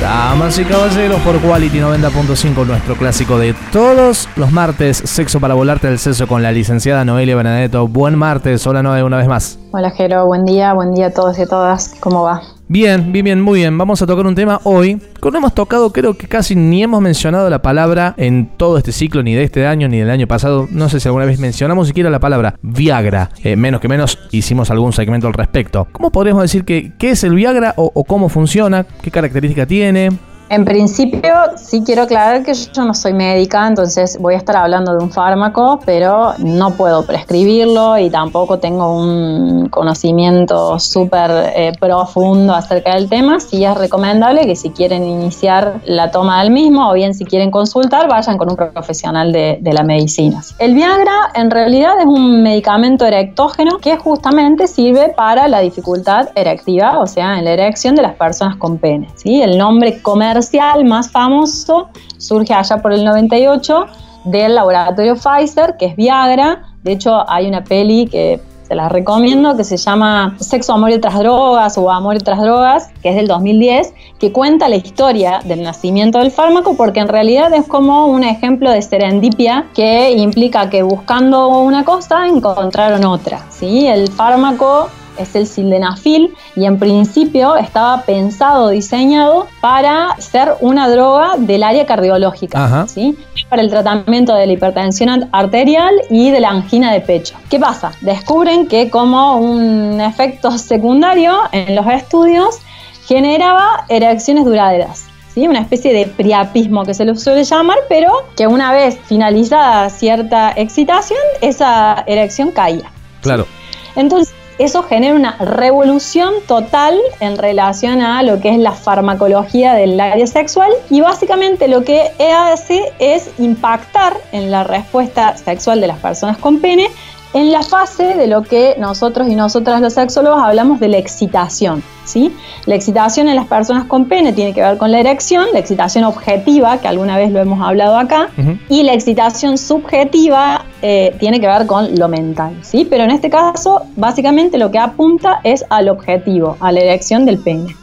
Damas y caballeros, por Quality 90.5, nuestro clásico de todos los martes, Sexo para volarte el seso con la licenciada Noelia Benedetto. Buen martes, hola Noe, una vez más. Hola Jero, buen día, buen día a todos y a todas, ¿cómo va? Bien, bien, bien, muy bien. Vamos a tocar un tema hoy. Que no hemos tocado, creo que casi ni hemos mencionado la palabra en todo este ciclo, ni de este año, ni del año pasado. No sé si alguna vez mencionamos siquiera la palabra Viagra. Eh, menos que menos hicimos algún segmento al respecto. ¿Cómo podríamos decir que qué es el Viagra o, o cómo funciona? ¿Qué característica tiene? En principio, sí quiero aclarar que yo no soy médica, entonces voy a estar hablando de un fármaco, pero no puedo prescribirlo y tampoco tengo un conocimiento súper eh, profundo acerca del tema. Sí es recomendable que si quieren iniciar la toma del mismo o bien si quieren consultar, vayan con un profesional de, la medicina. El Viagra en realidad es un medicamento erectógeno que justamente sirve para la dificultad erectiva, o sea, en la erección de las personas con pene. ¿sí? El nombre comercial más famoso surge allá por el 98 del laboratorio Pfizer, que es Viagra. De hecho, hay una peli que se la recomiendo, que se llama Sexo, Amor y otras drogas o Amor y otras drogas, que es del 2010, que cuenta la historia del nacimiento del fármaco porque en realidad es como un ejemplo de serendipia que implica que buscando una cosa encontraron otra. ¿sí? El fármaco es el sildenafil y en principio estaba pensado, diseñado para ser una droga del área cardiológica, ¿sí? para el tratamiento de la hipertensión arterial y de la angina de pecho. ¿Qué pasa? Descubren que como un efecto secundario en los estudios generaba erecciones duraderas. ¿Sí? una especie de priapismo que se lo suele llamar, pero que una vez finalizada cierta excitación, esa erección caía. Claro. Entonces, eso genera una revolución total en relación a lo que es la farmacología del área sexual y básicamente lo que hace es impactar en la respuesta sexual de las personas con pene en la fase de lo que nosotros y nosotras los sexólogos hablamos de la excitación. ¿sí? La excitación en las personas con pene tiene que ver con la erección, la excitación objetiva, que alguna vez lo hemos hablado acá, y la excitación subjetiva eh, tiene que ver con lo mental. ¿sí? Pero en este caso, básicamente lo que apunta es al objetivo, a la erección del pene.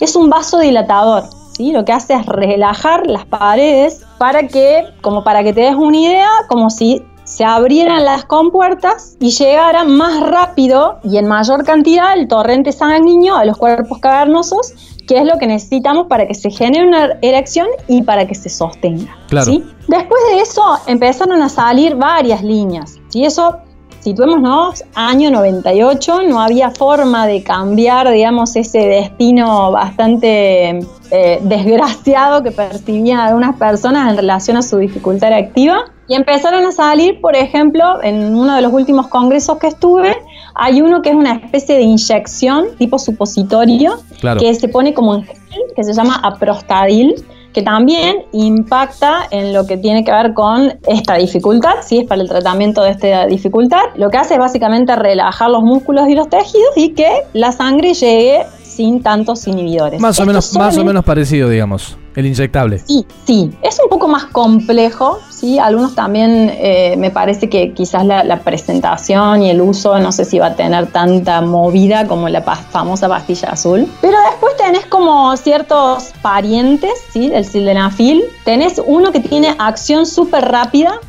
Es un vasodilatador, ¿sí? Lo que hace es relajar las paredes para que, como para que te des una idea, como si se abrieran las compuertas y llegara más rápido y en mayor cantidad el torrente sanguíneo a los cuerpos cavernosos, que es lo que necesitamos para que se genere una erección y para que se sostenga. Después de eso empezaron a salir varias líneas. Y eso situémonos, año 98, no había forma de cambiar, digamos, ese destino bastante eh, desgraciado que percibían algunas personas en relación a su dificultad activa. Y empezaron a salir, por ejemplo, en uno de los últimos congresos que estuve, hay uno que es una especie de inyección tipo supositorio, que se pone como en gel, que se llama aprostadil que también impacta en lo que tiene que ver con esta dificultad, si es para el tratamiento de esta dificultad. Lo que hace es básicamente relajar los músculos y los tejidos y que la sangre llegue sin tantos inhibidores. Más o menos, más o menos parecido, digamos, el inyectable. Sí, sí, es un poco más complejo, sí, algunos también eh, me parece que quizás la, presentación y el uso no sé si va a tener tanta movida como la famosa pastilla azul, pero después tenés como ciertos parientes, sí, del sildenafil, tenés uno que tiene acción súper rápida,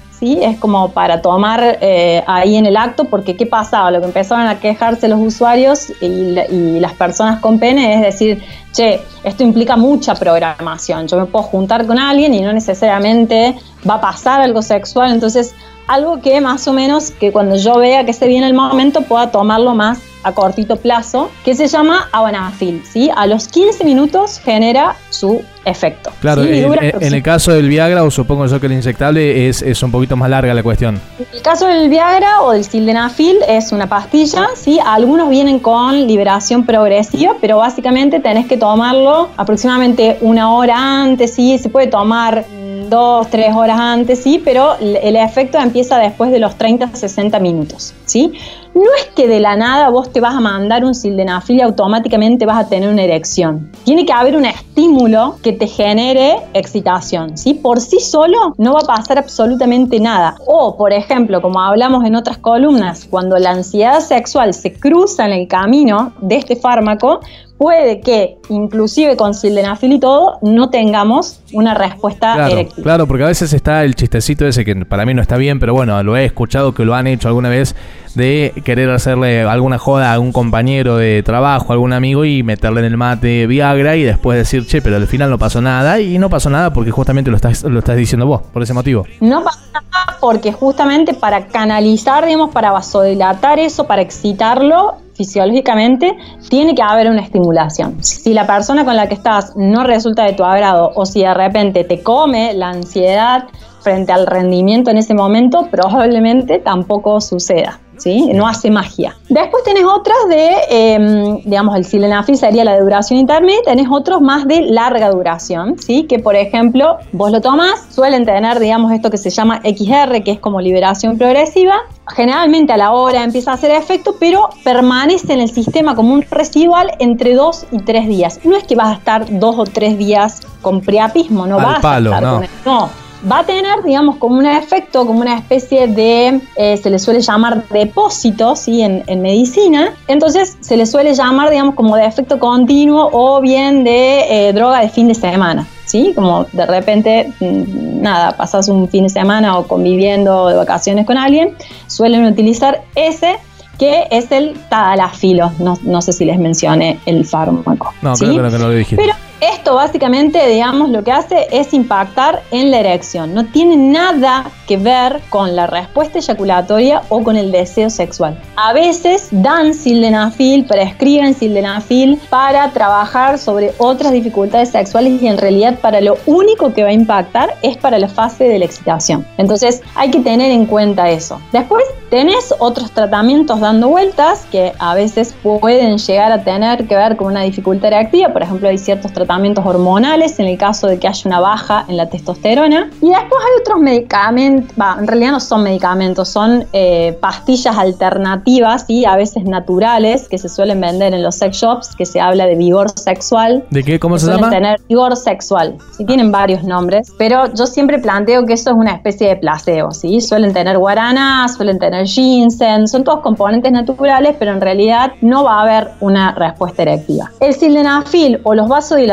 es como para tomar eh, ahí en el acto, porque ¿qué pasaba? Lo que empezaron a quejarse los usuarios y, y, las personas con pene es decir, che, esto implica mucha programación, yo me puedo juntar con alguien y no necesariamente va a pasar algo sexual, entonces algo que más o menos que cuando yo vea que se viene el momento pueda tomarlo más a cortito plazo, que se llama Avanafil. ¿sí? A los 15 minutos genera su efecto. Claro, en, el caso del Viagra, o supongo yo que el inyectable es, es un poquito más larga la cuestión. En el caso del Viagra o del Sildenafil es una pastilla, ¿sí? algunos vienen con liberación progresiva, pero básicamente tenés que tomarlo aproximadamente una hora antes, ¿sí? se puede tomar dos, tres horas antes, sí, pero el efecto empieza después de los 30, 60 minutos, ¿sí? No es que de la nada vos te vas a mandar un sildenafil y automáticamente vas a tener una erección. Tiene que haber un estímulo que te genere excitación, ¿sí? Por sí solo no va a pasar absolutamente nada. O, por ejemplo, como hablamos en otras columnas, cuando la ansiedad sexual se cruza en el camino de este fármaco, puede que inclusive con sildenafil y todo no tengamos una respuesta claro, Claro, porque a veces está el chistecito ese que para mí no está bien, pero bueno, lo he escuchado que lo han hecho alguna vez de querer hacerle alguna joda a un compañero de trabajo, a algún amigo y meterle en el mate Viagra y después decir, che, pero al final no pasó nada y no pasó nada porque justamente lo estás, lo estás diciendo vos, por ese motivo. No pasó nada porque justamente para canalizar, digamos, para vasodilatar eso, para excitarlo, fisiológicamente, tiene que haber una estimulación. Si la persona con la que estás no resulta de tu agrado o si de repente te come la ansiedad frente al rendimiento en ese momento, probablemente tampoco suceda. ¿Sí? No hace magia. Después tenés otras de, em, digamos, el sildenafil sería la de duración intermedia, tenés otros más de larga duración, ¿sí? Que por ejemplo, vos lo tomás, suelen tener, digamos, esto que se llama XR, que es como liberación progresiva. Generalmente a la hora empieza a hacer efecto, pero permanece en el sistema como un residual entre dos y tres días. No es que vas a estar dos o tres días con priapismo, no vas a estar no. con No, va a tener, digamos, como un efecto, como una especie de, eh, se le suele llamar depósito, ¿sí? En, medicina. Entonces se le suele llamar, digamos, como de efecto continuo o bien de eh, droga de fin de semana. ¿Sí? Como de repente, mm, nada, pasas un fin de semana o conviviendo de vacaciones con alguien, suelen utilizar ese que es el tadalafilo. No, no sé si les mencioné el fármaco. No, creo que no lo dijiste. Pero esto básicamente, digamos, lo que hace es impactar en la erección. No tiene nada que ver con la respuesta eyaculatoria o con el deseo sexual. A veces dan sildenafil, prescriben sildenafil para trabajar sobre otras dificultades sexuales y en realidad para lo único que va a impactar es para la fase de la excitación. Entonces hay que tener en cuenta eso. Después tenés otros tratamientos dando vueltas que a veces pueden llegar a tener que ver con una dificultad reactiva. Por ejemplo, hay ciertos tratamientos tratamientos hormonales en el caso de que haya una baja en la testosterona. Y después hay otros medicamentos, en realidad no son medicamentos, son eh, pastillas alternativas y a veces naturales que se suelen vender en los sex shops, que se habla de vigor sexual. ¿De qué? ¿Cómo se llama? tener vigor sexual. Sí, tienen varios nombres, pero yo siempre planteo que eso es una especie de placebo, ¿sí? Suelen tener guaraná, suelen tener ginseng, son todos componentes naturales, pero en realidad no va a haber una respuesta erectiva. El sildenafil o los vasodilatadores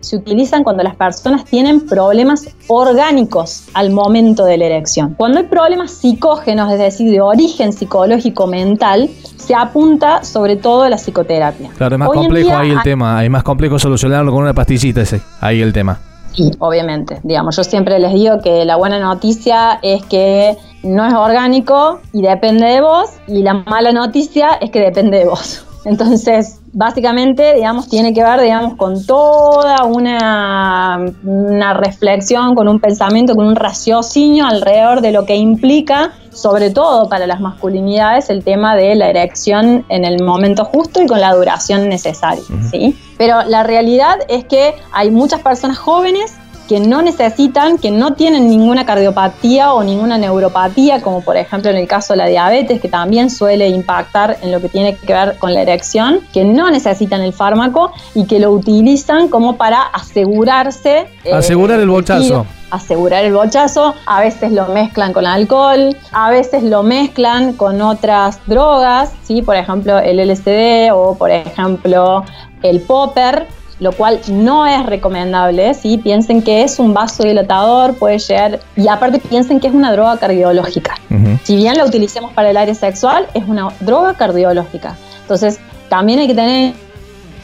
se utilizan cuando las personas tienen problemas orgánicos al momento de la erección. Cuando hay problemas psicógenos, es decir, de origen psicológico mental, se apunta sobre todo a la psicoterapia. Claro, es más complejo ahí el tema, es más complejo solucionarlo con una pastillita ese, ahí el tema. Sí, obviamente. Digamos, yo siempre les digo que la buena noticia es que no es orgánico y depende de vos, y la mala noticia es que depende de vos. Entonces, básicamente, digamos, tiene que ver, digamos, con toda una, una reflexión, con un pensamiento, con un raciocinio alrededor de lo que implica, sobre todo para las masculinidades, el tema de la erección en el momento justo y con la duración necesaria, ¿sí? Pero la realidad es que hay muchas personas jóvenes que no necesitan, que no tienen ninguna cardiopatía o ninguna neuropatía, como por ejemplo en el caso de la diabetes, que también suele impactar en lo que tiene que ver con la erección, que no necesitan el fármaco y que lo utilizan como para asegurarse. Eh, Asegurar el bochazo asegurar el bochazo, a veces lo mezclan con alcohol, a veces lo mezclan con otras drogas, ¿sí? por ejemplo el LSD o por ejemplo el popper, lo cual no es recomendable, ¿sí? Piensen que es un vasodilatador, puede llegar, y aparte piensen que es una droga cardiológica. Si bien la utilicemos para el área sexual, es una droga cardiológica. Entonces, también hay que tener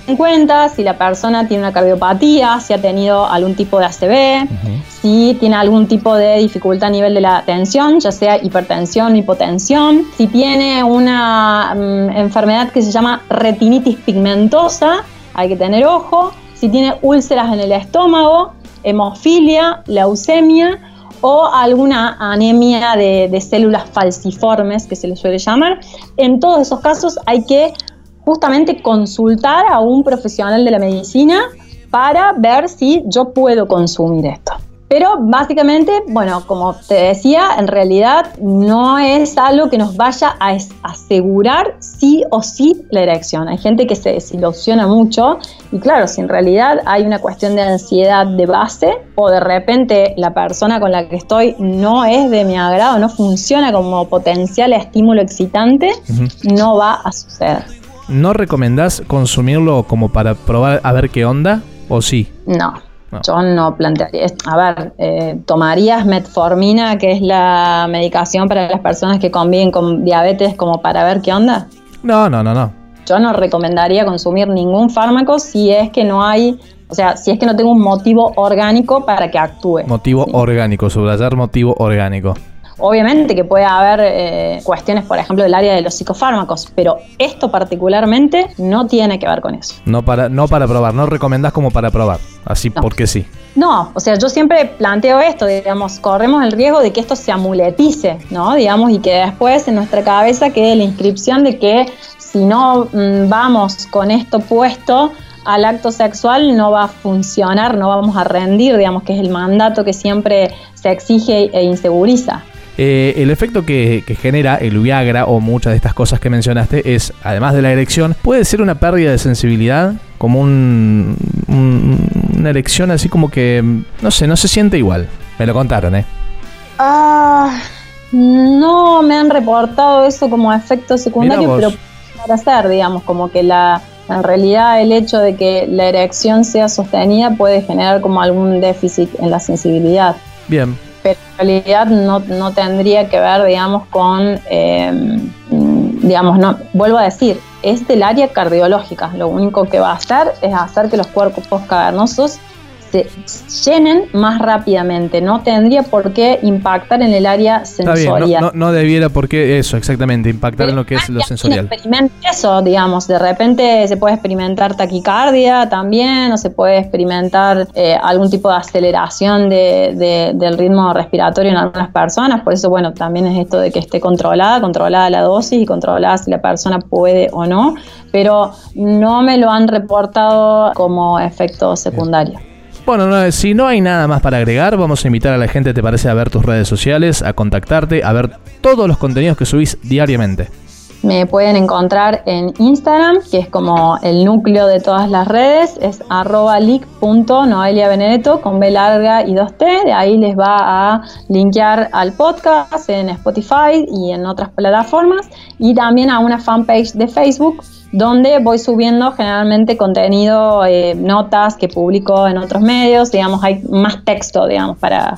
en cuenta si la persona tiene una cardiopatía, si ha tenido algún tipo de ACV, si tiene algún tipo de dificultad a nivel de la tensión, ya sea hipertensión, hipotensión, si tiene una mm, enfermedad que se llama retinitis pigmentosa, hay que tener ojo. Si tiene úlceras en el estómago, hemofilia, leucemia o alguna anemia de, células falciformes que se le suele llamar, en todos esos casos hay que justamente consultar a un profesional de la medicina para ver si yo puedo consumir esto. Pero básicamente, bueno, como te decía, en realidad no es algo que nos vaya a asegurar sí o sí la erección. Hay gente que se desilusiona mucho y claro, si en realidad hay una cuestión de ansiedad de base o de repente la persona con la que estoy no es de mi agrado, no funciona como potencial estímulo excitante, no va a suceder. ¿No recomendás consumirlo como para probar a ver qué onda o sí? No. Yo no plantearía, a ver, eh, ¿tomarías metformina, que es la medicación para las personas que conviven con diabetes, como para ver qué onda? No, no, no, no. Yo no recomendaría consumir ningún fármaco si es que no hay, o sea, si es que no tengo un motivo orgánico para que actúe. Motivo orgánico, subrayar motivo orgánico. Obviamente que puede haber eh, cuestiones, por ejemplo, del área de los psicofármacos, pero esto particularmente no tiene que ver con eso. No para, no para probar, no recomendás como para probar, así porque sí. No, o sea, yo siempre planteo esto, digamos, corremos el riesgo de que esto se amuletice, ¿no? Digamos, y que después en nuestra cabeza quede la inscripción de que si no mm, vamos con esto puesto, al acto sexual no va a funcionar, no vamos a rendir, digamos que es el mandato que siempre se exige e inseguriza. Eh, el efecto que, genera el Viagra o muchas de estas cosas que mencionaste es, además de la erección, puede ser una pérdida de sensibilidad, como un, una erección así como que, no sé, no se siente igual. Me lo contaron, ¿eh? Ah, no me han reportado eso como efecto secundario, pero para ser, digamos, como que la, en realidad el hecho de que la erección sea sostenida puede generar como algún déficit en la sensibilidad. Bien, realidad no, tendría que ver, digamos, con, em, digamos, no, vuelvo a decir, es del área cardiológica. Lo único que va a hacer es hacer que los cuerpos cavernosos llenen más rápidamente. No tendría por qué impactar en el área sensorial. no, debiera por qué eso, exactamente, impactar en lo que es lo sensorial. eso, digamos. De repente se puede experimentar taquicardia también, o se puede experimentar eh, algún tipo de aceleración del ritmo respiratorio en algunas personas. Por eso, bueno, también es esto de que esté controlada, controlada la dosis y controlada si la persona puede o no. Pero no me lo han reportado como efecto secundario. Bueno, si no hay nada más para agregar, vamos a invitar a la gente, ¿te parece? A ver tus redes sociales, a contactarte, a ver todos los contenidos que subís diariamente. Me pueden encontrar en Instagram, que es como el núcleo de todas las redes, es arroba con B larga y 2T. De ahí les va a linkear al podcast en Spotify y en otras plataformas. Y también a una fanpage de Facebook donde voy subiendo generalmente contenido, eh, notas que publico en otros medios, digamos, hay más texto, digamos, para,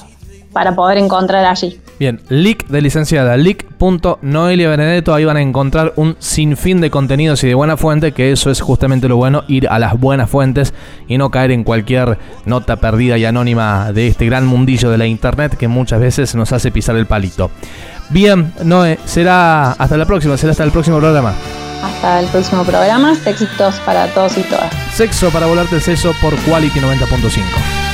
para poder encontrar allí. Bien, link de licenciada, leak.noeliabenedetto, ahí van a encontrar un sinfín de contenidos y de buena fuente, que eso es justamente lo bueno, ir a las buenas fuentes y no caer en cualquier nota perdida y anónima de este gran mundillo de la internet que muchas veces nos hace pisar el palito. Bien, Noé, será hasta la próxima, será hasta el próximo programa. Hasta el próximo programa. Éxitos para todos y todas. Sexo para volarte el seso por Quality 90.5.